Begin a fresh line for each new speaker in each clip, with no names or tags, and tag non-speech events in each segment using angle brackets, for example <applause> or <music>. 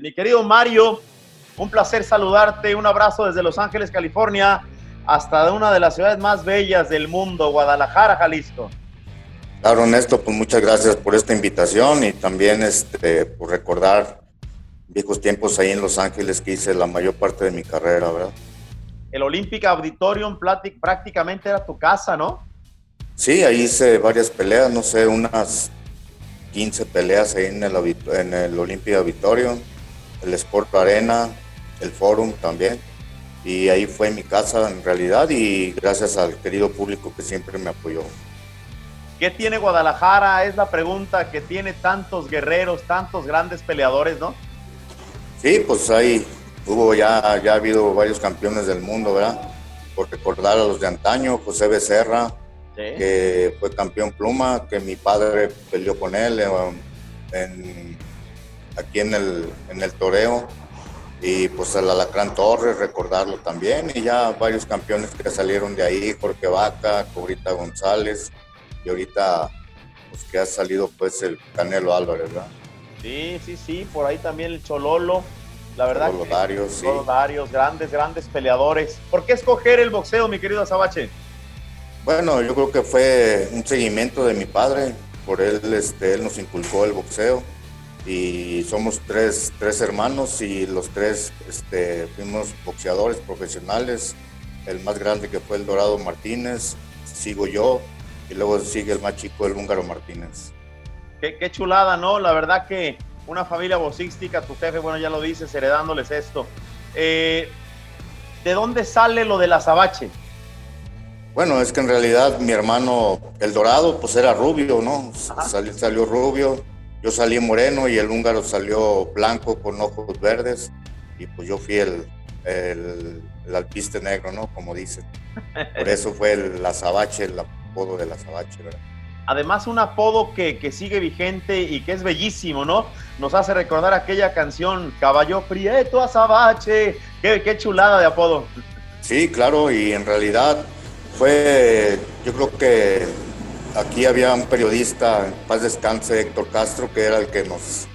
Mi querido Mario, un placer saludarte, un abrazo desde Los Ángeles, California, hasta una de las ciudades más bellas del mundo, Guadalajara, Jalisco.
Claro, Ernesto, pues muchas gracias por esta invitación y también este, por recordar viejos tiempos ahí en Los Ángeles que hice la mayor parte de mi carrera, ¿verdad?
El Olympic Auditorium prácticamente era tu casa, ¿no?
Sí, ahí hice varias peleas, no sé, unas 15 peleas ahí en el, en el Olympic Auditorium, el Sport Arena, el Forum también. Y ahí fue mi casa en realidad y gracias al querido público que siempre me apoyó.
¿Qué tiene Guadalajara? Es la pregunta que tiene tantos guerreros, tantos grandes peleadores, ¿no?
Sí, pues ahí hubo ya, ya ha habido varios campeones del mundo, ¿verdad? Por recordar a los de antaño, José Becerra, que fue campeón pluma, que mi padre peleó con él eh, aquí en el, en el toreo. Y pues el Alacrán Torres, recordarlo también. Y ya varios campeones que salieron de ahí, Jorge Vaca, Cobrita González. Y ahorita pues que ha salido pues el Canelo Álvarez, ¿verdad?
Sí, sí, sí, por ahí también el Chololo. La verdad.
Los Darios, sí.
Darios, grandes, grandes peleadores. ¿Por qué escoger el boxeo, mi querido Azabache?
Bueno, yo creo que fue un seguimiento de mi padre. Por él, este, él nos inculcó el boxeo. Y somos tres, tres hermanos y los tres este, fuimos boxeadores profesionales. El más grande que fue el Dorado Martínez, sigo yo, y luego sigue el más chico, el Húngaro Martínez.
Qué, chulada, ¿no? La verdad que una familia boxística, tu jefe, bueno, ya lo dices, heredándoles esto. Eh, ¿De dónde sale lo del azabache?
Bueno, es que en realidad mi hermano, el dorado, pues era rubio, ¿no? Salió, salió, rubio, yo salí moreno y el húngaro salió blanco con ojos verdes y pues yo fui el, el, alpiste negro, ¿no? Como dicen. Por eso fue el azabache, el apodo del azabache, ¿verdad?
Además, un apodo que, sigue vigente y que es bellísimo, ¿no? Nos hace recordar aquella canción, Caballo Prieto Azabache. Qué, qué chulada de apodo.
Sí, claro, y en realidad fue, yo creo que aquí había un periodista, paz descanse, Héctor Castro, que era el que nos,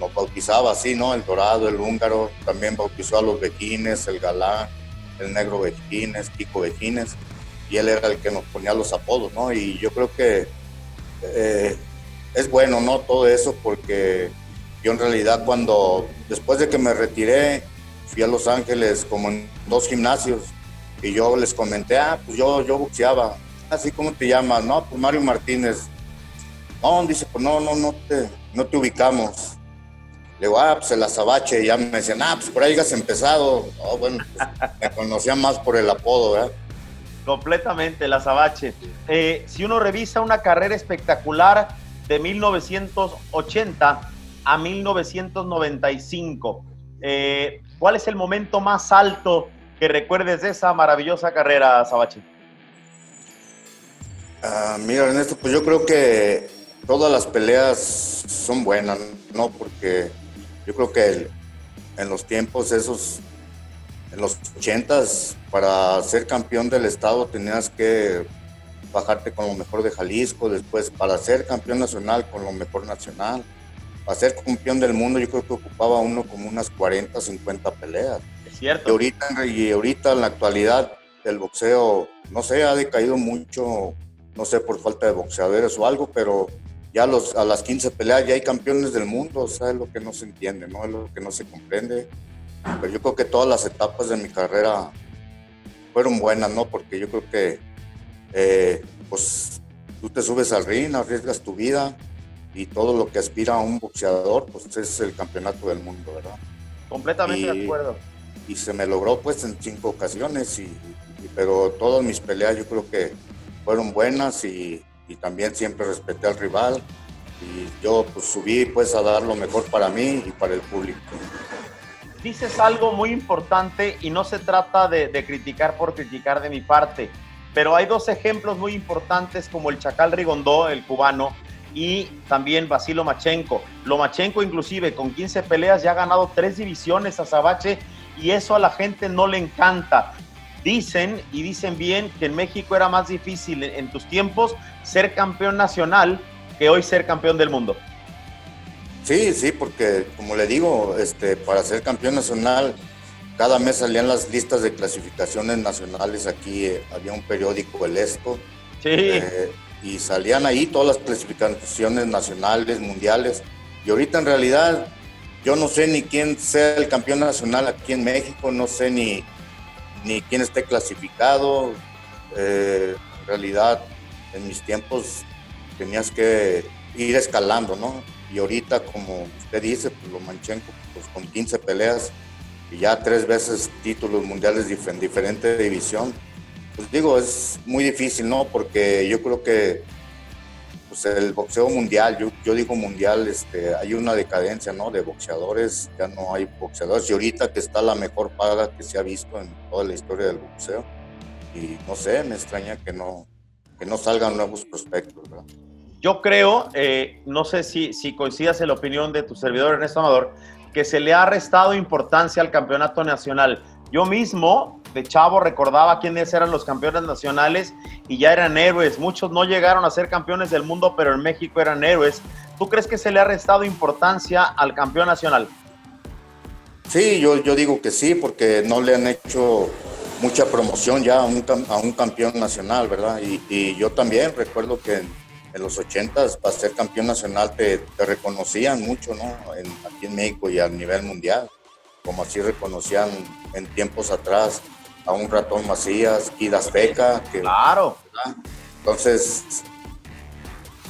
nos bautizaba así, ¿no? El dorado, el húngaro, también bautizó a los vejines, el galán, el negro vejines, Kiko vejines, y él era el que nos ponía los apodos, ¿no? Y yo creo que eh, es bueno, ¿no? Todo eso porque yo en realidad cuando, después de que me retiré, fui a Los Ángeles como en dos gimnasios y yo les comenté, ah, pues yo, yo boxeaba, así como te llamas, no, pues Mario Martínez. No, dice, pues no, no, no te, no te ubicamos. Le digo, ah, pues el azabache, y ya me decían, ah, pues por ahí has empezado. Oh, bueno, pues, me conocían más por el apodo, ¿verdad?
Completamente, el azabache. Eh, si uno revisa una carrera espectacular de 1980 a 1995, eh, ¿cuál es el momento más alto que recuerdes de esa maravillosa carrera, Azabache?
Ah, mira, Ernesto, pues yo creo que todas las peleas son buenas, ¿no? Porque yo creo que en los tiempos esos en los ochentas, para ser campeón del estado tenías que bajarte con lo mejor de Jalisco, después para ser campeón nacional con lo mejor nacional, para ser campeón del mundo yo creo que ocupaba uno como unas 40, 50 peleas.
Es cierto.
Y ahorita, y ahorita en la actualidad el boxeo, no sé, ha decaído mucho, no sé, por falta de boxeadores o algo, pero ya los, a las 15 peleas ya hay campeones del mundo, o sea, es lo que no se entiende, ¿no? Es lo que no se comprende. Pero yo creo que todas las etapas de mi carrera fueron buenas, ¿no? Porque yo creo que, eh, pues, tú te subes al ring, arriesgas tu vida y todo lo que aspira a un boxeador, pues es el campeonato del mundo, ¿verdad?
Completamente de acuerdo.
Y se me logró, pues, en cinco ocasiones, y, pero todas mis peleas yo creo que fueron buenas y, y también siempre respeté al rival y yo pues subí pues a dar lo mejor para mí y para el público
dices algo muy importante y no se trata de, criticar por criticar de mi parte, pero hay dos ejemplos muy importantes como el Chacal Rigondó, el cubano, y también Basilo Machenko. Lomachenko inclusive con 15 peleas ya ha ganado tres divisiones a Sabache y eso a la gente no le encanta. Dicen y dicen bien que en México era más difícil en tus tiempos ser campeón nacional que hoy ser campeón del mundo.
Sí, sí, porque como le digo, este, para ser campeón nacional, cada mes salían las listas de clasificaciones nacionales. Aquí eh, había un periódico, El Esto.
Sí.
Eh, y salían ahí todas las clasificaciones nacionales, mundiales. Y ahorita en realidad yo no sé ni quién sea el campeón nacional aquí en México, no sé ni, ni quién esté clasificado. Eh, en realidad, en mis tiempos tenías que ir escalando, ¿no? Y ahorita, como usted dice, pues Lomanchenko, pues con 15 peleas y ya tres veces títulos mundiales en diferente división, pues digo, es muy difícil, ¿no? Porque yo creo que pues el boxeo mundial, yo, digo mundial, este, hay una decadencia, ¿no? De boxeadores, ya no hay boxeadores. Y ahorita que está la mejor paga que se ha visto en toda la historia del boxeo. Y no sé, me extraña que no, que no salgan nuevos prospectos, ¿verdad?
Yo creo, eh, no sé si, si coincidas en la opinión de tu servidor Ernesto Amador, que se le ha restado importancia al campeonato nacional. Yo mismo, de chavo, recordaba quiénes eran los campeones nacionales y ya eran héroes. Muchos no llegaron a ser campeones del mundo, pero en México eran héroes. ¿Tú crees que se le ha restado importancia al campeón nacional?
Sí, yo, yo digo que sí, porque no le han hecho mucha promoción ya a un, a un campeón nacional, ¿verdad? Y, yo también recuerdo que en, los 80 para ser campeón nacional te, te reconocían mucho, ¿no? En, aquí en México y a nivel mundial como así reconocían en tiempos atrás a un ratón Macías, Kid Azteca. Que,
claro.
Entonces,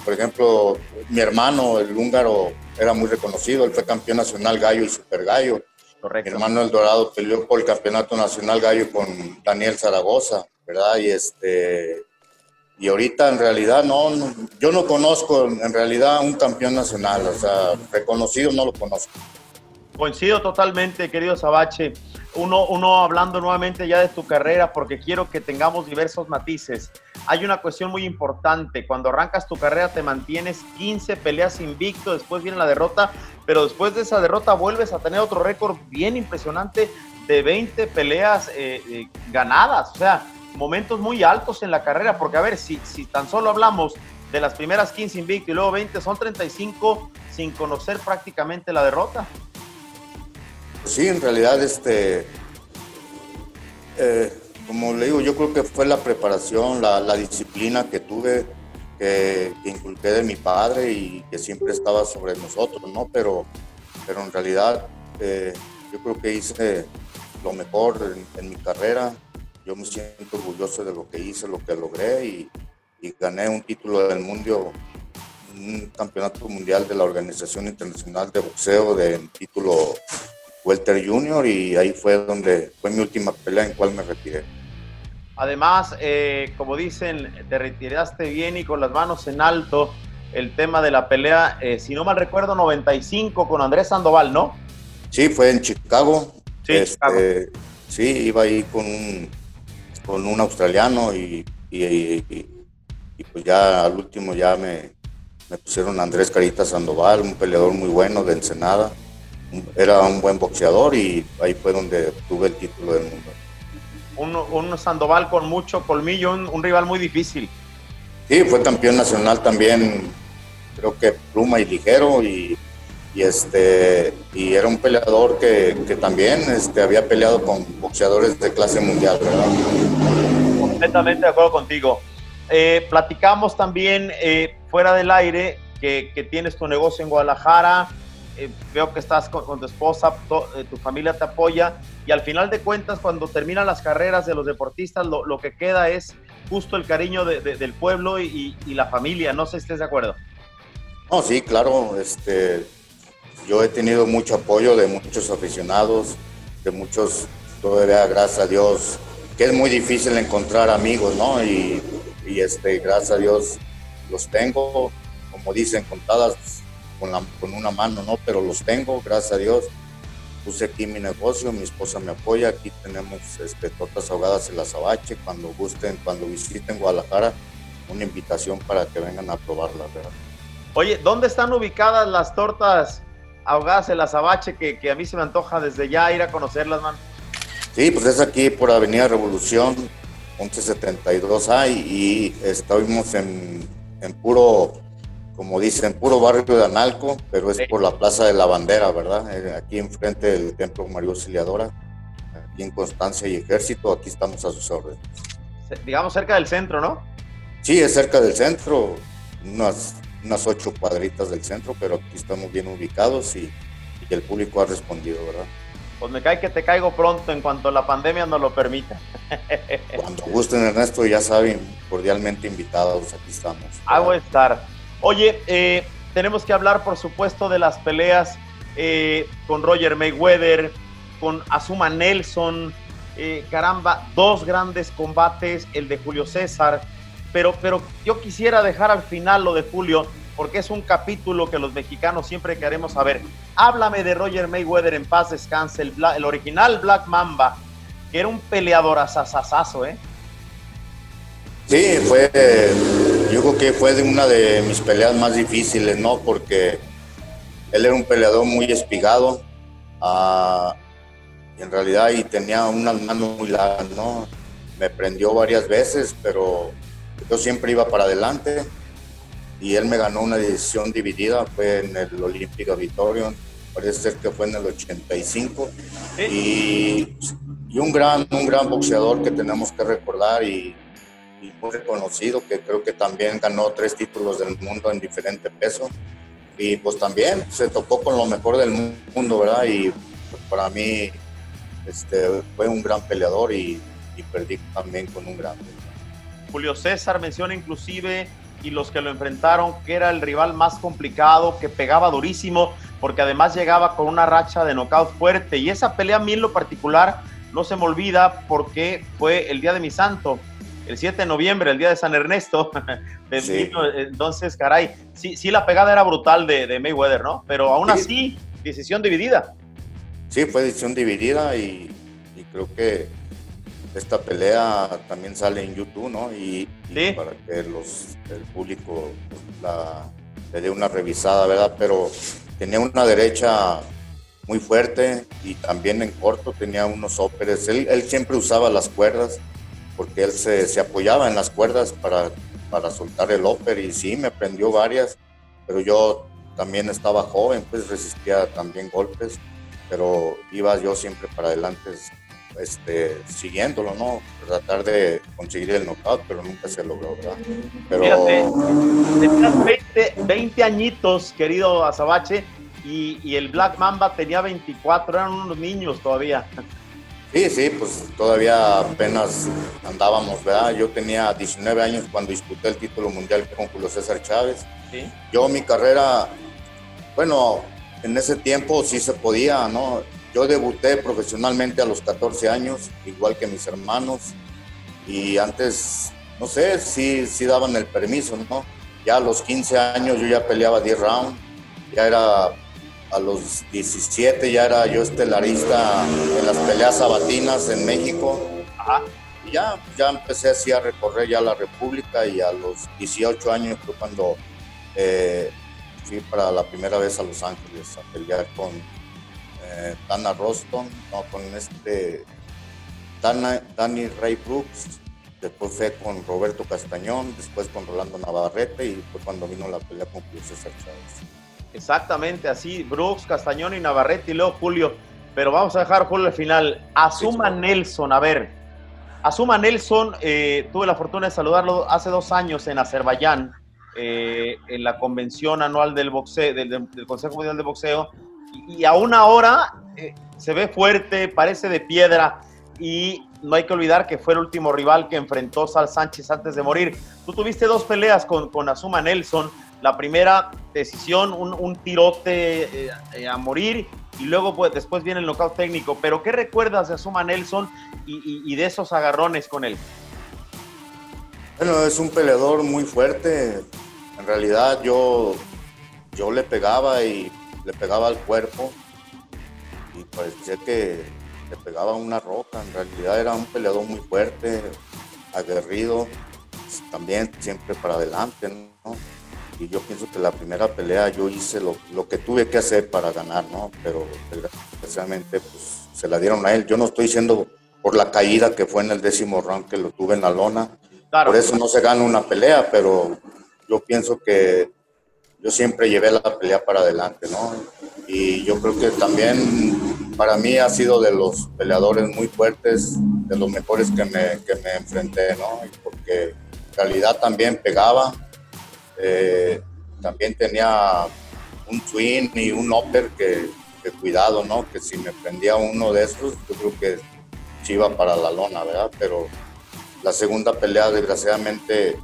por ejemplo, mi hermano, el húngaro, era muy reconocido, él fue campeón nacional gallo y super gallo.
Correcto.
Mi hermano El Dorado peleó por el campeonato nacional gallo con Daniel Zaragoza, ¿verdad? Y este y ahorita en realidad no, no, yo no conozco en realidad un campeón nacional, o sea, reconocido no lo conozco.
Coincido totalmente, querido Sabache. Uno, uno hablando nuevamente ya de tu carrera, porque quiero que tengamos diversos matices. Hay una cuestión muy importante. Cuando arrancas tu carrera te mantienes 15 peleas invicto, después viene la derrota, pero después de esa derrota vuelves a tener otro récord bien impresionante de 20 peleas eh, eh, ganadas. O sea, momentos muy altos en la carrera, porque a ver, si, si tan solo hablamos de las primeras 15 invicto y luego 20, son 35 sin conocer prácticamente la derrota.
Sí, en realidad, este, eh, como le digo, yo creo que fue la preparación, la, disciplina que tuve, que, inculqué de mi padre y que siempre estaba sobre nosotros, ¿no? Pero, pero en realidad, eh, yo creo que hice lo mejor en, en, mi carrera. Yo me siento orgulloso de lo que hice, lo que logré y, y gané un título del mundo, un campeonato mundial de la Organización Internacional de Boxeo de título Welter Junior y ahí fue donde fue mi última pelea en cual me retiré.
Además, eh, como dicen, te retiraste bien y con las manos en alto. El tema de la pelea, eh, si no mal recuerdo, 95 con Andrés Sandoval, ¿no?
Sí, fue en Chicago.
Sí, este, Chicago.
sí iba ahí con un, con un australiano y, y, y, y, pues ya al último ya me, me pusieron a Andrés Carita Sandoval, un peleador muy bueno de Ensenada era un buen boxeador y ahí fue donde tuve el título del mundo.
Un, un Sandoval con mucho colmillo, un, un, rival muy difícil.
Sí, fue campeón nacional también, creo que pluma y ligero y, y este y era un peleador que, que, también este, había peleado con boxeadores de clase mundial, ¿verdad?
Completamente de acuerdo contigo. Eh, platicamos también eh, fuera del aire que, que tienes tu negocio en Guadalajara, eh, veo que estás con, tu esposa, eh, tu familia te apoya y al final de cuentas cuando terminan las carreras de los deportistas lo, que queda es justo el cariño de, de, del pueblo y, y, la familia, no sé si estés de acuerdo.
No, sí, claro, este, yo he tenido mucho apoyo de muchos aficionados, de muchos, todavía gracias a Dios, que es muy difícil encontrar amigos, ¿no? Y, y este, gracias a Dios los tengo, como dicen, contadas con, la, con una mano, ¿no? Pero los tengo, gracias a Dios. Puse aquí mi negocio, mi esposa me apoya, aquí tenemos este, tortas ahogadas en la Sabache, cuando gusten, cuando visiten Guadalajara, una invitación para que vengan a probarlas, ¿verdad?
Oye, ¿dónde están ubicadas las tortas ahogadas en la Sabache que, que a mí se me antoja desde ya ir a conocerlas, man?
Sí, pues es aquí por Avenida Revolución, 1172A y, y estamos en, en puro como dicen, puro barrio de Analco, pero es por la Plaza de la Bandera, ¿verdad? Eh, aquí enfrente del Templo María Auxiliadora, aquí en Constancia y Ejército, aquí estamos a sus órdenes.
Digamos cerca del centro, ¿no?
Sí, es cerca del centro, unas, unas ocho cuadritas del centro, pero aquí estamos bien ubicados y, y el público ha respondido, ¿verdad?
Pues me cae que te caigo pronto en cuanto la pandemia nos lo permita.
Cuando gusten, Ernesto, ya saben, cordialmente invitados, aquí estamos.
Hago estar. Oye, eh, tenemos que hablar, por supuesto, de las peleas eh, con Roger Mayweather, con Azuma Nelson. Eh, caramba, dos grandes combates, el de Julio César. Pero, pero yo quisiera dejar al final lo de Julio, porque es un capítulo que los mexicanos siempre queremos saber. Háblame de Roger Mayweather en paz descanse, el, original Black Mamba, que era un peleador asasasazo, ¿eh?
Sí, fue, yo creo que fue de una de mis peleas más difíciles, ¿no? Porque él era un peleador muy espigado, uh, en realidad y tenía unas manos muy largas, ¿no? Me prendió varias veces, pero yo siempre iba para adelante y él me ganó una decisión dividida, fue en el Olímpico Auditorium, parece ser que fue en el 85, y, y, un, gran, un gran boxeador que tenemos que recordar y, y, muy reconocido, que creo que también ganó tres títulos del mundo en diferente peso, y pues también se tocó con lo mejor del mundo, ¿verdad? Y pues, para mí este, fue un gran peleador y, y perdí también con un gran
Julio César menciona inclusive y los que lo enfrentaron, que era el rival más complicado, que pegaba durísimo, porque además llegaba con una racha de knockout fuerte. Y esa pelea a mí en lo particular no se me olvida porque fue el día de mi santo, el 7 de noviembre, el día de San Ernesto. <laughs> sí. Entonces, caray, sí, sí, la pegada era brutal de, de Mayweather, ¿no? Pero aún sí. así, decisión dividida.
Sí, fue decisión dividida y, y creo que esta pelea también sale en YouTube, ¿no? Y, para que los, el público pues, la, le dé una revisada, ¿verdad? Pero tenía una derecha muy fuerte y también en corto tenía unos óperes. Él, él siempre usaba las cuerdas porque él se, se, apoyaba en las cuerdas para, para soltar el óper y sí, me prendió varias, pero yo también estaba joven, pues resistía también golpes, pero iba yo siempre para adelante este, siguiéndolo, ¿no? Tratar de conseguir el knockout, pero nunca se logró, ¿verdad? Pero...
Fíjate, tenías 20, 20 añitos, querido Azabache, y, y, el Black Mamba tenía 24, eran unos niños todavía.
Sí, sí, pues todavía apenas andábamos, ¿verdad? Yo tenía 19 años cuando disputé el título mundial con Julio César Chávez.
¿Sí?
Yo mi carrera, bueno, en ese tiempo sí se podía, ¿no? Yo debuté profesionalmente a los 14 años, igual que mis hermanos, y antes, no sé, sí, sí daban el permiso, ¿no? Ya a los 15 años yo ya peleaba 10 rounds, ya era a los 17 ya era yo estelarista en las peleas sabatinas en México.
Ajá.
Y ya, ya empecé así a recorrer ya la República y a los 18 años fue cuando eh, fui para la primera vez a Los Ángeles a pelear con eh, Dana Roston, no, con este Dana, Danny Ray Brooks, después fue con Roberto Castañón, después con Rolando Navarrete y fue cuando vino la pelea con Julio César Chávez.
Exactamente así, Brooks, Castañón y Navarrete y luego Julio. Pero vamos a dejar Julio al final. Asuma Nelson, a ver. Asuma Nelson, eh, tuve la fortuna de saludarlo hace dos años en Azerbaiyán, eh, en la convención anual del boxeo, del, del Consejo Mundial de Boxeo, y, y aún ahora eh, se ve fuerte, parece de piedra, y no hay que olvidar que fue el último rival que enfrentó Sal Sánchez antes de morir. Tú tuviste dos peleas con, con Asuma Nelson, la primera decisión, un, un tirote eh, eh, a morir y luego pues, después viene el knockout técnico. Pero ¿qué recuerdas de Asuma Nelson y, de esos agarrones con él?
Bueno, es un peleador muy fuerte. En realidad yo, yo le pegaba y le pegaba al cuerpo y parecía que le pegaba una roca. En realidad era un peleador muy fuerte, aguerrido, también siempre para adelante, ¿no? Y yo pienso que la primera pelea yo hice lo, lo, que tuve que hacer para ganar, ¿no? Pero desgraciadamente pues se la dieron a él. Yo no estoy diciendo por la caída que fue en el décimo round que lo tuve en la lona,
claro.
por eso no se gana una pelea, pero yo pienso que yo siempre llevé la pelea para adelante, ¿no? Y yo creo que también para mí ha sido de los peleadores muy fuertes, de los mejores que me, que me enfrenté, ¿no? Porque en realidad también pegaba, eh, también tenía un twin y un upper que, cuidado, ¿no? Que si me prendía uno de esos, yo creo que se iba para la lona, ¿verdad? Pero la segunda pelea, desgraciadamente,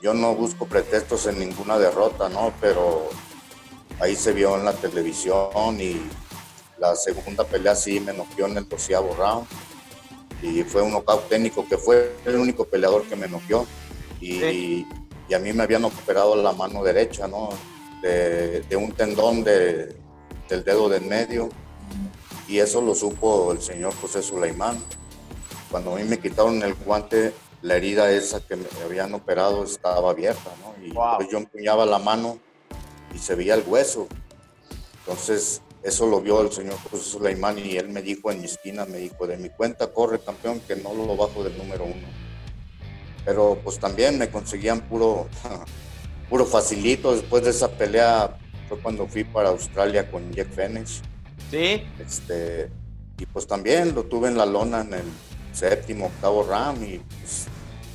yo no busco pretextos en ninguna derrota, ¿no? Pero ahí se vio en la televisión y la segunda pelea sí me noqueó en el doceavo round y fue un knockout técnico que fue el único peleador que me noqueó y, y, a mí me habían operado la mano derecha, ¿no? De, de un tendón de, del dedo del medio y eso lo supo el señor José Sulaimán. Cuando a mí me quitaron el guante la herida esa que me habían operado estaba abierta, ¿no? Y pues yo empuñaba la mano y se veía el hueso. Entonces, eso lo vio el señor José Sulaimán y él me dijo en mi esquina, me dijo, de mi cuenta corre campeón, que no lo bajo del número uno. Pero pues también me conseguían puro, <laughs> puro facilito. Después de esa pelea fue cuando fui para Australia con Jack Fenix.
Sí.
Este, y pues también lo tuve en la lona en el séptimo, octavo round y pues,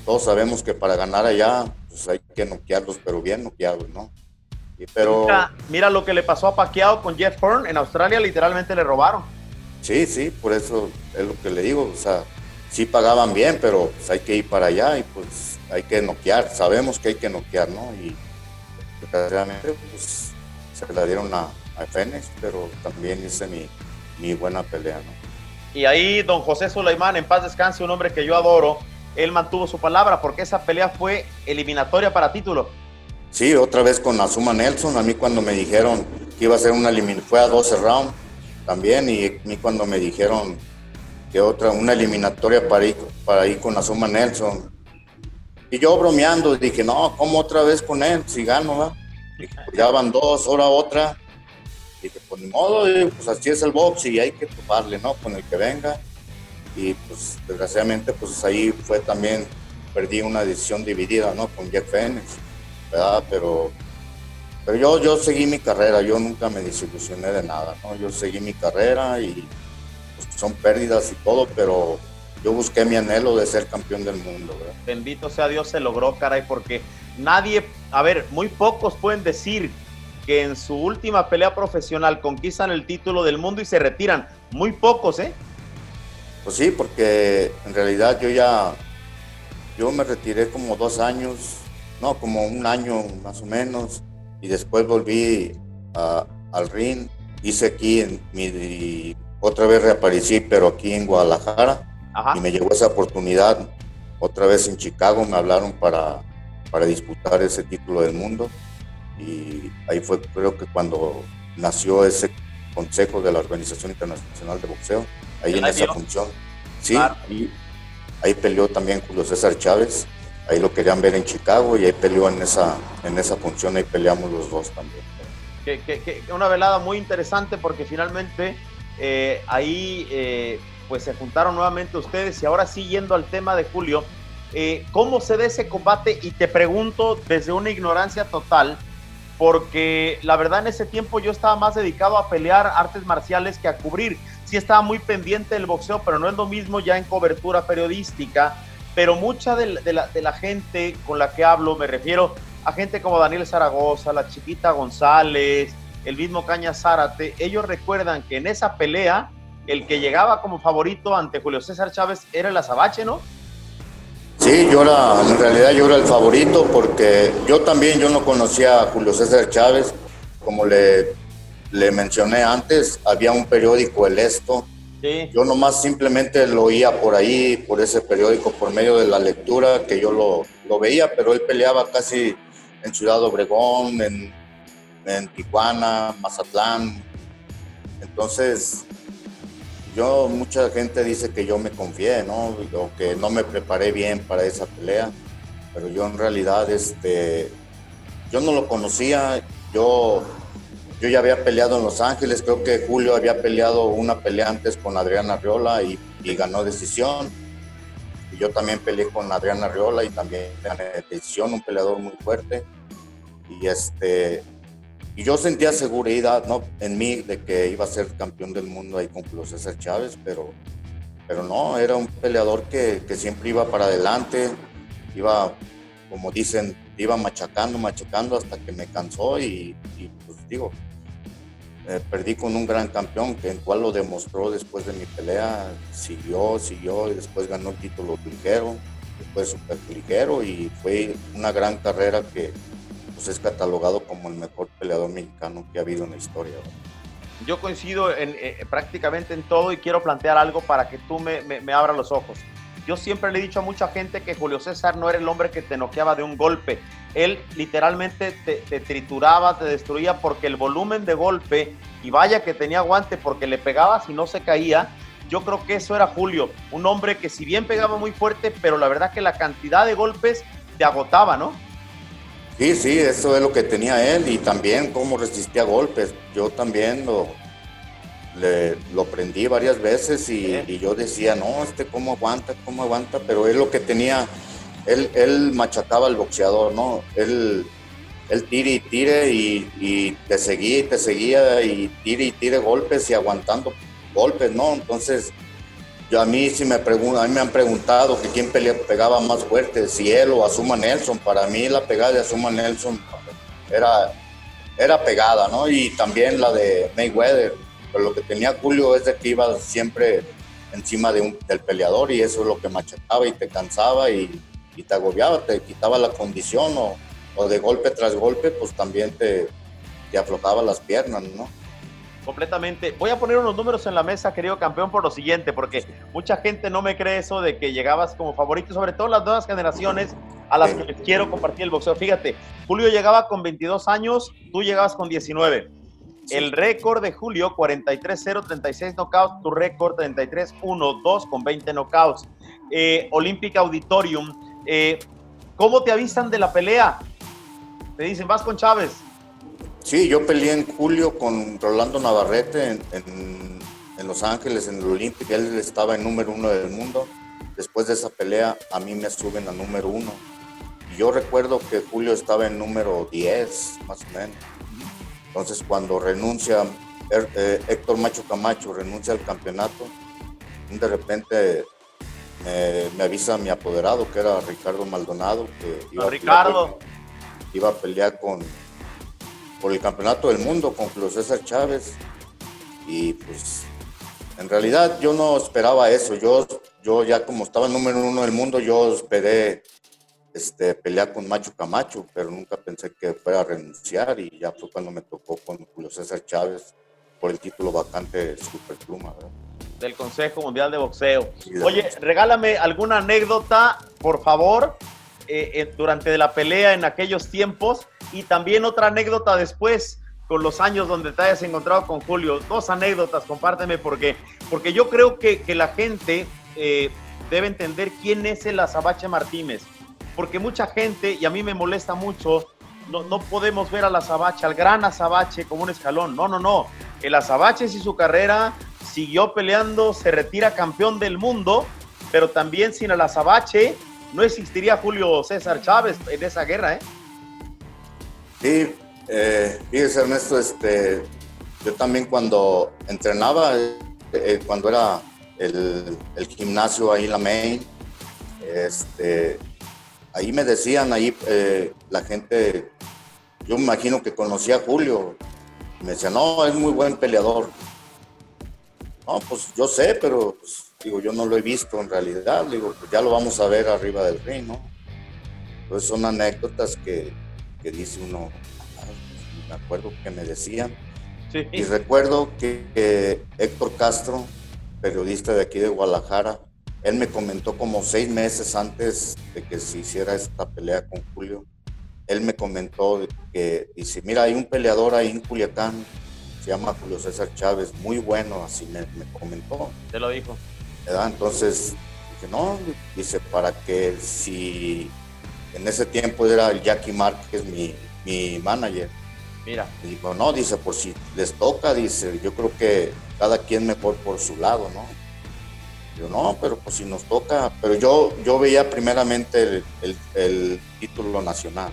todos sabemos que para ganar allá pues hay que noquearlos, pero bien noqueados, ¿no?
pero... Mira, lo que le pasó a Pacquiao con Jeff Hearn en Australia, literalmente le robaron.
Sí, sí, por eso es lo que le digo, o sea, sí pagaban bien, pero pues, hay que ir para allá y pues hay que noquear, sabemos que hay que noquear, ¿no? Y desgraciadamente pues se la dieron a, a Fénix, pero también hice mi, mi buena pelea, ¿no?
Y ahí don José Sulaimán, en paz descanse, un hombre que yo adoro, él mantuvo su palabra porque esa pelea fue eliminatoria para título.
Sí, otra vez con Azuma Nelson. A mí cuando me dijeron que iba a ser una eliminatoria, fue a 12 rounds también, y a mí cuando me dijeron que otra, una eliminatoria para ir, para ir con Azuma Nelson. Y yo bromeando, dije, no, ¿cómo otra vez con él? Si gano, ¿va? Dije, pues ya van dos, ahora otra. Dije, pues ni modo, pues así es el box y hay que toparle, ¿no? Con el que venga y pues desgraciadamente pues ahí fue también, perdí una decisión dividida, ¿no? Con Jeff Fenix, ¿verdad? Pero, pero yo, yo seguí mi carrera, yo nunca me desilusioné de nada, ¿no? Yo seguí mi carrera y son pérdidas y todo, pero yo busqué mi anhelo de ser campeón del mundo, ¿verdad?
Bendito sea Dios, se logró, caray, porque nadie, a ver, muy pocos pueden decir que en su última pelea profesional conquistan el título del mundo y se retiran. Muy pocos, ¿eh?
Pues sí, porque en realidad yo ya, yo me retiré como dos años, no, como un año más o menos, y después volví al ring, hice aquí, en mi, otra vez reaparecí, pero aquí en Guadalajara, y me llegó esa oportunidad, otra vez en Chicago me hablaron para, para disputar ese título del mundo, y ahí fue creo que cuando nació ese consejo de la Organización Internacional de Boxeo ahí en esa función. Sí, y ahí peleó también Julio César Chávez, ahí lo querían ver en Chicago y ahí peleó en esa, en esa función, ahí peleamos los dos también.
Que, una velada muy interesante porque finalmente eh, ahí eh, pues se juntaron nuevamente ustedes y ahora sí yendo al tema de Julio, eh, ¿cómo se da ese combate? Y te pregunto desde una ignorancia total, porque la verdad en ese tiempo yo estaba más dedicado a pelear artes marciales que a cubrir sí estaba muy pendiente del boxeo, pero no es lo mismo ya en cobertura periodística. Pero mucha de, la, gente con la que hablo, me refiero a gente como Daniel Zaragoza, la chiquita González, el mismo Caña Zárate, ellos recuerdan que en esa pelea el que llegaba como favorito ante Julio César Chávez era el Azabache, ¿no?
Sí, yo era, en realidad yo era el favorito porque yo también, yo no conocía a Julio César Chávez, como le le mencioné antes, había un periódico, El Esto. Yo nomás simplemente lo oía por ahí, por ese periódico, por medio de la lectura, que yo lo, lo veía, pero él peleaba casi en Ciudad Obregón, en, en Tijuana, Mazatlán. Entonces, yo, mucha gente dice que yo me confié, ¿no? O que no me preparé bien para esa pelea, pero yo en realidad, este, yo no lo conocía, yo yo ya había peleado en Los Ángeles, creo que Julio había peleado una pelea antes con Adriana Riola y, ganó decisión. Y yo también peleé con Adriana Riola y también gané decisión, un peleador muy fuerte. Y este, yo sentía seguridad ¿no? en mí de que iba a ser campeón del mundo ahí con Julio César Chávez, pero, pero no, era un peleador que, que siempre iba para adelante, iba, como dicen, iba machacando, machacando hasta que me cansó y, pues digo, eh, perdí con un gran campeón, que en cual lo demostró después de mi pelea, siguió, siguió y después ganó el título ligero, después super ligero y fue una gran carrera que pues, es catalogado como el mejor peleador mexicano que ha habido en la historia.
Yo coincido en, eh, prácticamente en todo y quiero plantear algo para que tú me, me, abras los ojos. Yo siempre le he dicho a mucha gente que Julio César no era el hombre que te noqueaba de un golpe. Él literalmente te, te, trituraba, te destruía porque el volumen de golpe, y vaya que tenía guante porque le pegaba si no se caía, yo creo que eso era Julio. Un hombre que si bien pegaba muy fuerte, pero la verdad que la cantidad de golpes te agotaba, ¿no?
Sí, sí, eso es lo que tenía él y también cómo resistía golpes. Yo también lo, lo prendí varias veces y, yo decía, no, este cómo aguanta, cómo aguanta, pero él lo que tenía, él, él machacaba al boxeador, ¿no? Él, él tire y tire y, te seguía y te seguía y tire y tire golpes y aguantando golpes, ¿no? Entonces a mí sí me a mí me han preguntado que quién pegaba más fuerte, si él o Azuma Nelson. Para mí la pegada de Azuma Nelson era, era pegada, ¿no? Y también la de Mayweather. Pero lo que tenía Julio es de que iba siempre encima del peleador y eso es lo que machacaba y te cansaba y, y te agobiaba, te quitaba la condición o, o, de golpe tras golpe, pues también te, te aflojaba las piernas, ¿no?
Completamente. Voy a poner unos números en la mesa, querido campeón, por lo siguiente, porque mucha gente no me cree eso de que llegabas como favorito, sobre todo las nuevas generaciones a las que les quiero compartir el boxeo. Fíjate, Julio llegaba con 22 años, tú llegabas con 19. El récord de Julio, 43-0, 36 knockouts, tu récord 33-1-2 con 20 knockouts. Eh, Olympic Auditorium, eh, ¿cómo te avisan de la pelea? Te dicen, vas con Chávez,
Sí, yo peleé en julio con Rolando Navarrete en, Los Ángeles, en el Olympic. Él estaba en número uno del mundo. Después de esa pelea, a mí me suben a número uno. Yo recuerdo que Julio estaba en número 10, más o menos. Entonces, cuando renuncia eh, Héctor Macho Camacho, renuncia al campeonato, de repente me, avisa mi apoderado, que era Ricardo Maldonado, que
iba, Ricardo.
iba a pelear con por el campeonato del mundo con Julio César Chávez. Y pues en realidad yo no esperaba eso. Yo, yo ya como estaba el número uno del mundo, yo esperé este, pelear con Macho Camacho, pero nunca pensé que fuera a renunciar y ya fue cuando me tocó con Julio César Chávez por el título vacante de Superpluma.
Del Consejo Mundial de Boxeo. Oye, regálame alguna anécdota, por favor, eh, durante la pelea en aquellos tiempos y también otra anécdota después con los años donde te hayas encontrado con Julio. Dos anécdotas, compárteme porque, porque yo creo que, que la gente eh, debe entender quién es el Azabache Martínez. Porque mucha gente, y a mí me molesta mucho, no, no podemos ver al Azabache, al gran Azabache como un escalón. No, no, no. El Azabache y su carrera siguió peleando, se retira campeón del mundo, pero también sin el Azabache no existiría Julio César Chávez en esa guerra, ¿eh?
Sí, eh, fíjese Ernesto, este, yo también cuando entrenaba, eh, cuando era el, gimnasio ahí en la main, este, ahí me decían, ahí eh, la gente, yo me imagino que conocía a Julio, me decía, no, es muy buen peleador. No, pues yo sé, pero pues, Digo, yo no lo he visto en realidad, digo, pues ya lo vamos a ver arriba del ring, ¿no? Entonces son anécdotas que, que dice uno, me acuerdo que me decían. Y recuerdo que, Héctor Castro, periodista de aquí de Guadalajara, él me comentó como seis meses antes de que se hiciera esta pelea con Julio, él me comentó que, dice, mira, hay un peleador ahí en Culiacán, se llama Julio César Chávez, muy bueno, así me, me comentó.
Te lo dijo.
Entonces, dije, no, dice, para que si en ese tiempo era el Jackie Márquez mi, mi manager.
Mira.
Y dijo, no, dice, por si les toca, dice, yo creo que cada quien mejor por su lado, ¿no? Yo, no, pero pues si nos toca, pero yo, yo veía primeramente el, título nacional.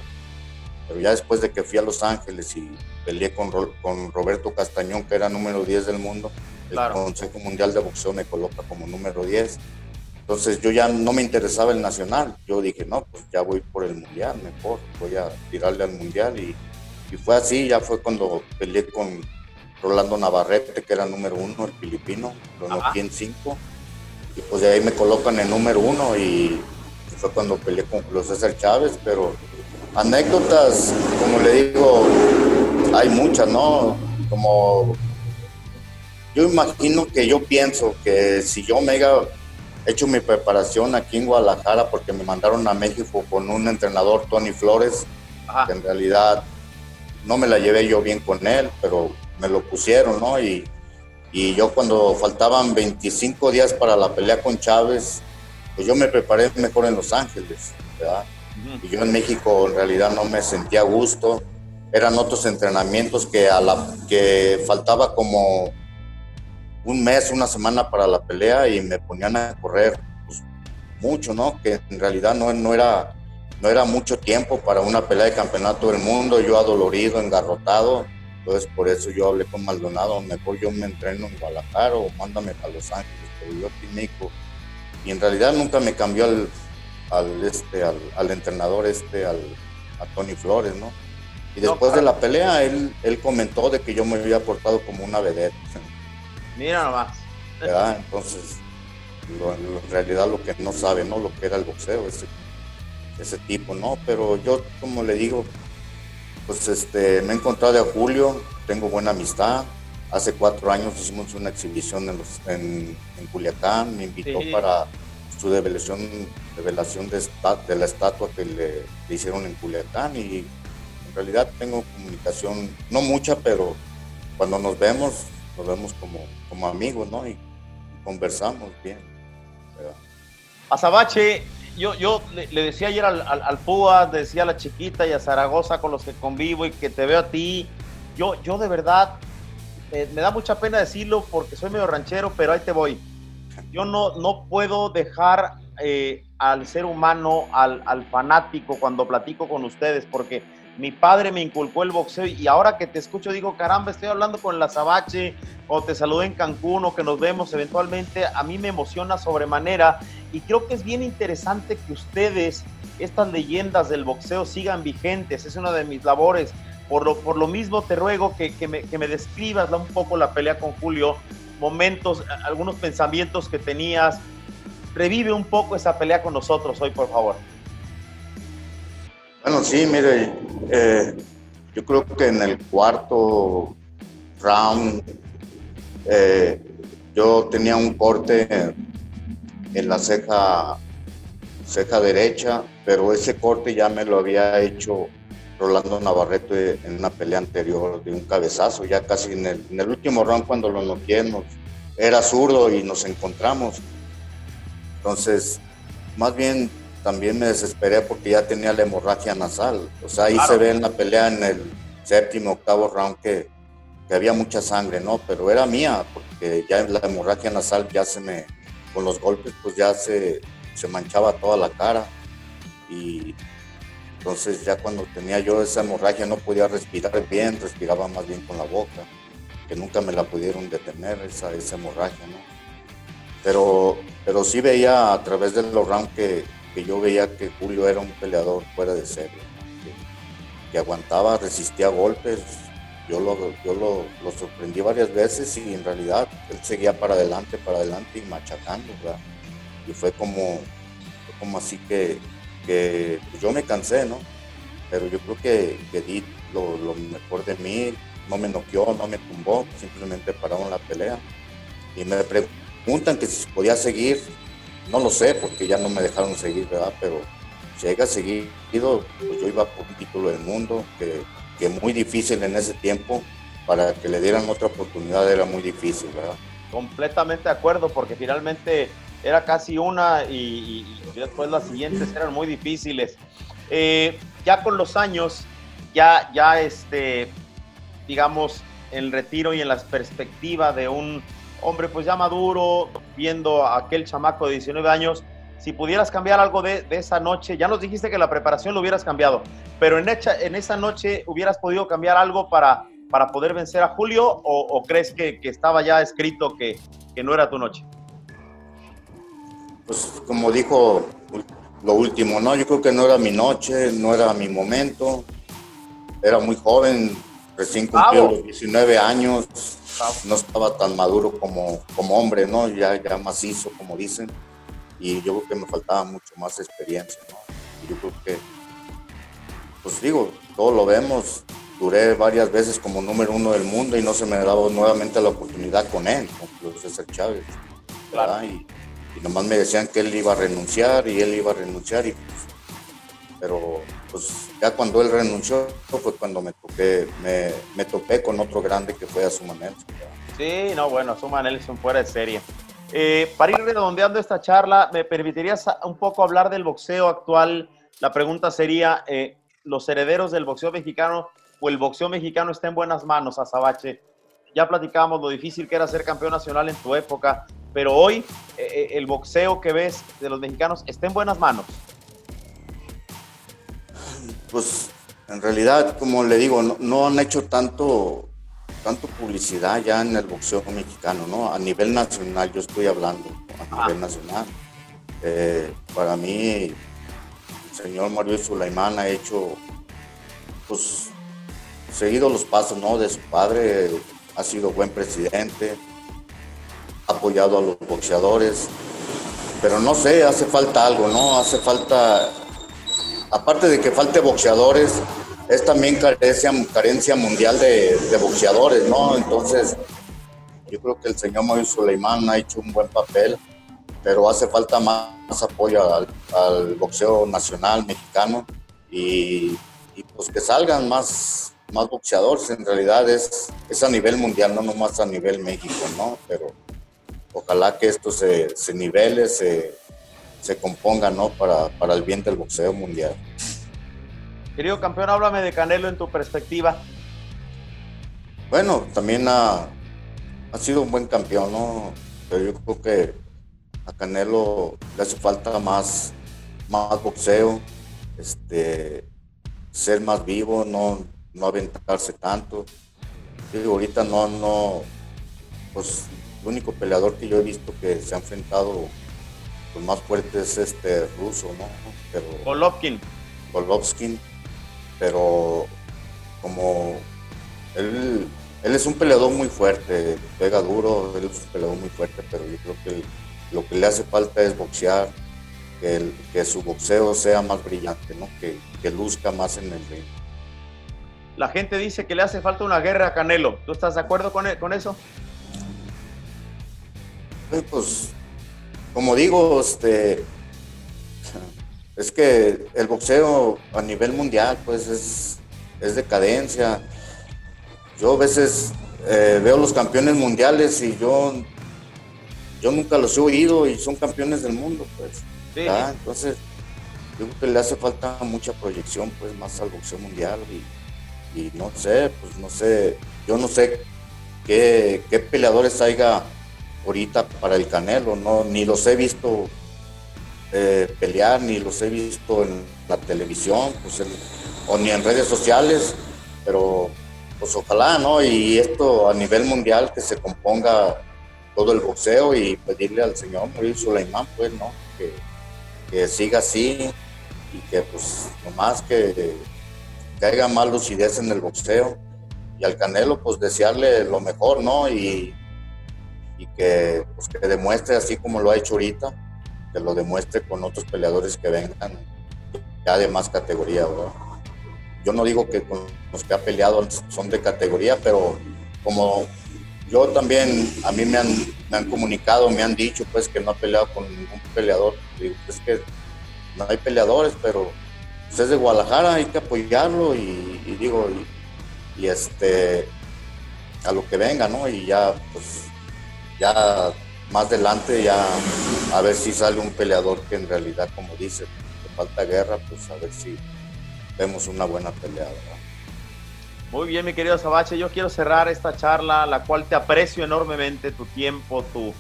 Pero ya después de que fui a Los Ángeles y peleé con, con Roberto Castañón, que era número 10 del mundo, el Consejo Mundial de Boxeo me coloca como número 10. Entonces yo ya no me interesaba el nacional. Yo dije, no, pues ya voy por el mundial, mejor, voy a tirarle al mundial. Y, y fue así, ya fue cuando peleé con Rolando Navarrete, que era número uno, el filipino, lo noqué en cinco. Y pues de ahí me colocan en número uno y fue cuando peleé con Julio César Chávez, pero anécdotas, como le digo, hay muchas, ¿no? Como yo imagino que yo pienso que si yo me he hecho mi preparación aquí en Guadalajara porque me mandaron a México con un entrenador, Tony Flores, que en realidad no me la llevé yo bien con él, pero me lo pusieron, ¿no? Y, y yo cuando faltaban 25 días para la pelea con Chávez, pues yo me preparé mejor en Los Ángeles, ¿verdad? Y yo en México en realidad no me sentía a gusto. Eran otros entrenamientos que, a la, que faltaba como un mes, una semana para la pelea y me ponían a correr pues, mucho, ¿no? Que en realidad no, no, era, no era mucho tiempo para una pelea de campeonato del mundo. Yo adolorido, engarrotado. Entonces por eso yo hablé con Maldonado, mejor yo me entreno en Guadalajara o mándame a Los Ángeles, pero yo México. Y en realidad nunca me cambió al, al, este, al, entrenador este, al, a Tony Flores, ¿no? Y después de la pelea, él, él comentó de que yo me había portado como una vedette.
Mira nomás.
Entonces, en realidad lo que no sabe, ¿no? Lo que era el boxeo, ese, ese tipo, ¿no? Pero yo, como le digo, pues este, me he encontrado a Julio, tengo buena amistad. Hace cuatro años hicimos una exhibición en, los, en, en Culiacán, me invitó para su revelación, revelación de, de la estatua que le, hicieron en Culiacán y en realidad tengo comunicación, no mucha, pero cuando nos vemos, nos vemos como, como amigos, ¿no? Y, conversamos bien.
Azabache, yo, yo le, decía ayer al, al, Púa, decía a la chiquita y a Zaragoza con los que convivo y que te veo a ti, yo, yo de verdad, eh, me da mucha pena decirlo porque soy medio ranchero, pero ahí te voy yo no, no puedo dejar eh, al ser humano, al, al, fanático cuando platico con ustedes, porque mi padre me inculcó el boxeo y ahora que te escucho digo, caramba, estoy hablando con la Sabache o te saludé en Cancún o que nos vemos eventualmente, a mí me emociona sobremanera y creo que es bien interesante que ustedes, estas leyendas del boxeo, sigan vigentes, es una de mis labores. Por lo, por lo mismo te ruego que, que, me, que me describas un poco la pelea con Julio, momentos, algunos pensamientos que tenías. Revive un poco esa pelea con nosotros hoy, por favor.
Bueno, sí, mire, eh, yo creo que en el cuarto round eh, yo tenía un corte en la ceja, ceja derecha, pero ese corte ya me lo había hecho Rolando Navarrete en una pelea anterior de un cabezazo, ya casi en el, último round cuando lo noqué, era zurdo y nos encontramos. Entonces, más bien también me desesperé porque ya tenía la hemorragia nasal. O sea, ahí se ve en la pelea en el séptimo, octavo round que, que había mucha sangre, ¿no? Pero era mía, porque ya la hemorragia nasal ya se me, con los golpes, pues ya se, se manchaba toda la cara. Y entonces ya cuando tenía yo esa hemorragia no podía respirar bien, respiraba más bien con la boca, que nunca me la pudieron detener esa, esa hemorragia, ¿no? Pero, pero sí veía a través de los rounds que, que yo veía que Julio era un peleador fuera de serie, que, aguantaba, resistía golpes. Yo, lo, yo lo, lo, sorprendí varias veces y en realidad él seguía para adelante, para adelante y machacando. Y fue como, como así que, que pues, yo me cansé, ¿no? Pero yo creo que, que di lo, lo, mejor de mí, no me noqueó, no me tumbó, simplemente pararon la pelea. Y me preguntan que si podía seguir, no lo sé, porque ya no me dejaron seguir, ¿verdad? Pero llega a seguir, pues yo iba por un título del mundo, que, que muy difícil en ese tiempo, para que le dieran otra oportunidad era muy difícil, ¿verdad?
Completamente de acuerdo, porque finalmente era casi una y, después las siguientes eran muy difíciles. Eh, ya con los años, ya, ya este, digamos, el retiro y en las perspectivas de un hombre pues ya maduro, viendo a aquel chamaco de 19 años, si pudieras cambiar algo de, esa noche, ya nos dijiste que la preparación lo hubieras cambiado, pero en, en esa noche hubieras podido cambiar algo para, para poder vencer a Julio o, crees que, estaba ya escrito que, que no era tu noche?
Pues como dijo lo último, ¿no? Yo creo que no era mi noche, no era mi momento. Era muy joven, recién cumplió los 19 años, no estaba tan maduro como, como hombre, ¿no? Ya, ya macizo, como dicen. Y yo creo que me faltaba mucho más experiencia, ¿no? Y yo creo que, pues digo, todo lo vemos. Duré varias veces como número uno del mundo y no se me dado nuevamente la oportunidad con él, con César Chávez. Claro. Y, y nomás me decían que él iba a renunciar y él iba a renunciar y pues, pero pues ya cuando él renunció fue cuando me topé, me, me topé con otro grande que fue a su manera.
Sí, no, bueno, Suma Nelson fuera de serie. Eh, para ir redondeando esta charla, ¿me permitirías un poco hablar del boxeo actual? La pregunta sería, eh, ¿los herederos del boxeo mexicano o el boxeo mexicano está en buenas manos, Azabache? Ya platicábamos lo difícil que era ser campeón nacional en tu época, pero hoy eh, eh, el boxeo que ves de los mexicanos está en buenas manos.
Pues en realidad, como le digo, no, han hecho tanto, tanto publicidad ya en el boxeo mexicano, ¿no? A nivel nacional, yo estoy hablando, a ah. nivel nacional. Eh, para mí, el señor Mario Sulaimán ha hecho, pues, seguido los pasos, ¿no? De su padre, ha sido buen presidente, apoyado a los boxeadores, pero no sé, hace falta algo, ¿no? Hace falta, aparte de que falte boxeadores, es también carencia, carencia mundial de, boxeadores, ¿no? Entonces, yo creo que el señor Moy Suleimán ha hecho un buen papel, pero hace falta más, apoyo al, boxeo nacional mexicano y, pues que salgan más, boxeadores. En realidad es, es a nivel mundial, no nomás a nivel México, ¿no? Pero ojalá que esto se, se nivele, se, se componga, ¿no? Para, para el bien del boxeo mundial.
Querido campeón, háblame de Canelo en tu perspectiva.
Bueno, también ha, ha sido un buen campeón, ¿no? Pero yo creo que a Canelo le hace falta más, más boxeo, este, ser más vivo, no, no aventarse tanto. Yo ahorita no, no, pues el único peleador que yo he visto que se ha enfrentado con más fuerte es este ruso, ¿no?
Pero, Golovkin.
Golovkin, pero como él, él es un peleador muy fuerte, pega duro, él es un peleador muy fuerte, pero yo creo que lo que le hace falta es boxear, que, que su boxeo sea más brillante, ¿no? Que, que luzca más en el ring.
La gente dice que le hace falta una guerra a Canelo. ¿Tú estás de acuerdo con, e, con eso?
Pues, como digo, este, es que el boxeo a nivel mundial, pues es, es decadencia. Yo a veces eh, veo los campeones mundiales y yo, yo nunca los he oído y son campeones del mundo, pues. Entonces, yo creo que le hace falta mucha proyección, pues, más al boxeo mundial y, y no sé, pues no sé, yo no sé qué, qué peleadores haya ahorita para el Canelo, no, ni los he visto eh, pelear, ni los he visto en la televisión, pues o ni en redes sociales, pero pues ojalá, ¿no? Y esto a nivel mundial que se componga todo el boxeo y pedirle al señor Mauricio Suleiman, pues, ¿no? Que, que, siga así y que pues nomás que, que haya más lucidez en el boxeo y al Canelo pues desearle lo mejor, ¿no? Y y que, pues, que demuestre así como lo ha hecho ahorita, que lo demuestre con otros peleadores que vengan ya de más categoría, Yo no digo que con los que ha peleado son de categoría, pero como yo también, a mí me han, me han comunicado, me han dicho pues que no ha peleado con ningún peleador. es que no hay peleadores, pero pues, es de Guadalajara, hay que apoyarlo y, digo, y, y, este, a lo que venga, ¿no? Y ya, pues ya más adelante ya a ver si sale un peleador que en realidad, como dice, falta guerra, pues a ver si vemos una buena pelea.
Muy bien, mi querido Sabache, yo quiero cerrar esta charla, la cual te aprecio enormemente, tu tiempo, tus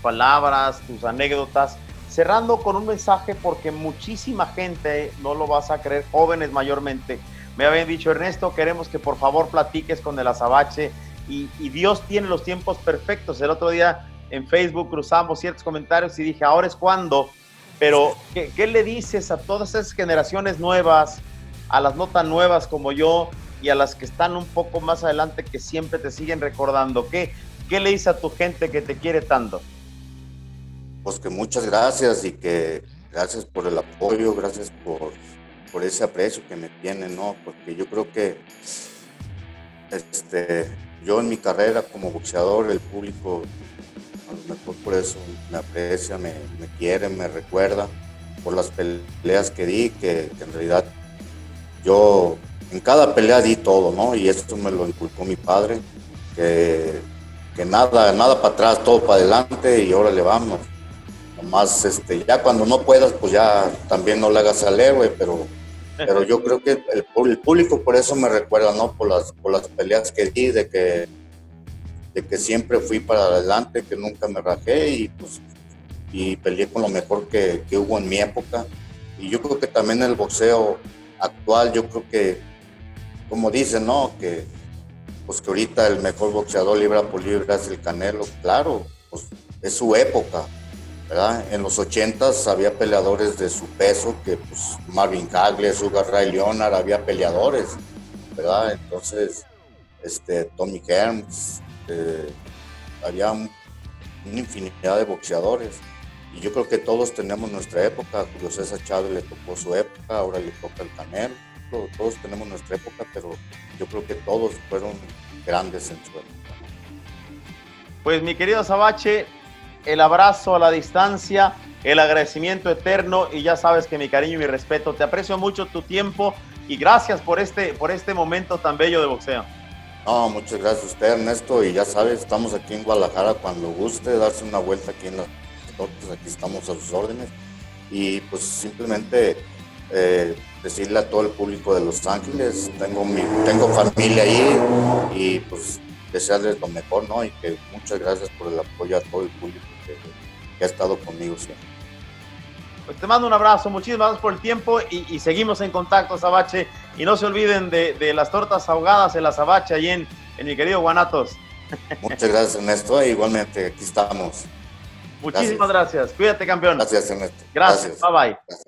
palabras, tus anécdotas. cerrando con un mensaje porque muchísima gente, no lo vas a creer, jóvenes mayormente, me habían dicho, Ernesto, queremos que por favor platiques con el azabache y, Dios tiene los tiempos perfectos. El otro día en Facebook cruzamos ciertos comentarios y dije, ahora es cuando, pero ¿qué, le dices a todas esas generaciones nuevas, a las notas nuevas como yo y a las que están un poco más adelante que siempre te siguen recordando? ¿Qué, qué le dices a tu gente que te quiere tanto?
Pues que muchas gracias y que gracias por el apoyo, gracias por por ese aprecio que me tienen, ¿no? Porque yo creo que este, yo en mi carrera como boxeador, el público, a lo mejor por eso me aprecia, me, quiere, me recuerda por las peleas que di, que, en realidad yo en cada pelea di todo, ¿no? Y esto me lo inculcó mi padre, que, que nada, nada para atrás, todo para adelante y ahora le vamos. Nomás, este, ya cuando no puedas, pues ya también no le hagas al héroe, pero pero yo creo que el, el, público por eso me recuerda, ¿no? Por las, por las peleas que di, de que, de que siempre fui para adelante, que nunca me rajé y pues y peleé con lo mejor que, que hubo en mi época. Y yo creo que también el boxeo actual, yo creo que, como dicen, ¿no? Que, pues que ahorita el mejor boxeador libra por libra es el Canelo, claro, pues es su época, en los 80 había peleadores de su peso, que pues Marvin Hagler, Sugar Ray Leonard, había peleadores, ¿verdad? Entonces, este, Tommy Herms, eh, había una infinidad de boxeadores. Y yo creo que todos tenemos nuestra época. Julio César Chávez le tocó su época, ahora le toca el Canelo. Todos tenemos nuestra época, pero yo creo que todos fueron grandes en su época.
Pues mi querido Sabache, el abrazo a la distancia, el agradecimiento eterno y ya sabes que mi cariño y mi respeto. Te aprecio mucho tu tiempo y gracias por este, por este momento tan bello de boxeo.
No, muchas gracias a usted, Ernesto. Y ya sabes, estamos aquí en Guadalajara cuando guste darse una vuelta aquí en las tortas. Aquí estamos a sus órdenes. Y pues simplemente eh, decirle a todo el público de Los Ángeles, tengo, mi, tengo familia ahí y pues desearles lo mejor, ¿no? Y que muchas gracias por el apoyo a todo el público que, ha estado conmigo siempre.
Pues te mando un abrazo, muchísimas gracias por el tiempo y, seguimos en contacto, Sabache. Y no se olviden de, las tortas ahogadas en la Sabache, ahí en, en mi querido Guanatos.
Muchas gracias, Ernesto. E igualmente, aquí estamos.
Muchísimas gracias. Cuídate, campeón.
Gracias, Ernesto.
Gracias. Bye bye.